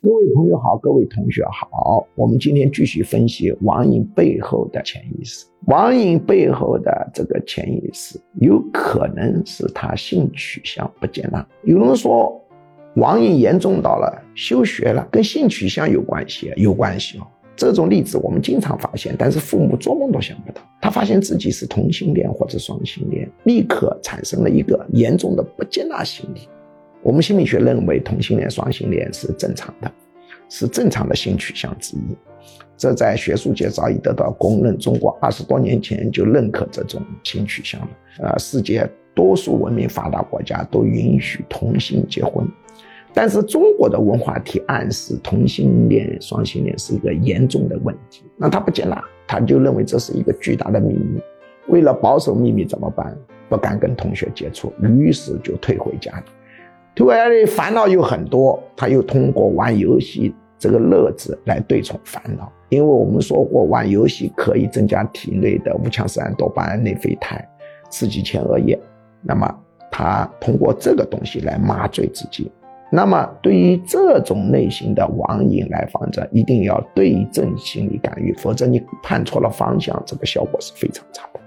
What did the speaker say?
各位朋友好，各位同学好，我们今天继续分析网瘾背后的潜意识。网瘾背后的这个潜意识，有可能是他性取向不接纳。有人说，网瘾严重到了休学了，跟性取向有关系？有关系哦。这种例子我们经常发现，但是父母做梦都想不到。他发现自己是同性恋或者双性恋，立刻产生了一个严重的不接纳心理。我们心理学认为同性恋、双性恋是正常的，是正常的性取向之一。这在学术界早已得到公认。中国二十多年前就认可这种性取向了。呃，世界多数文明发达国家都允许同性结婚，但是中国的文化提暗示同性恋、双性恋是一个严重的问题。那他不接纳，他就认为这是一个巨大的秘密。为了保守秘密怎么办？不敢跟同学接触，于是就退回家里。突然的烦恼有很多，他又通过玩游戏这个乐子来对冲烦恼。因为我们说过，玩游戏可以增加体内的五羟色胺、多巴胺、内啡肽，刺激前额叶。那么他通过这个东西来麻醉自己。那么对于这种类型的网瘾来访者，一定要对症心理干预，否则你判错了方向，这个效果是非常差的。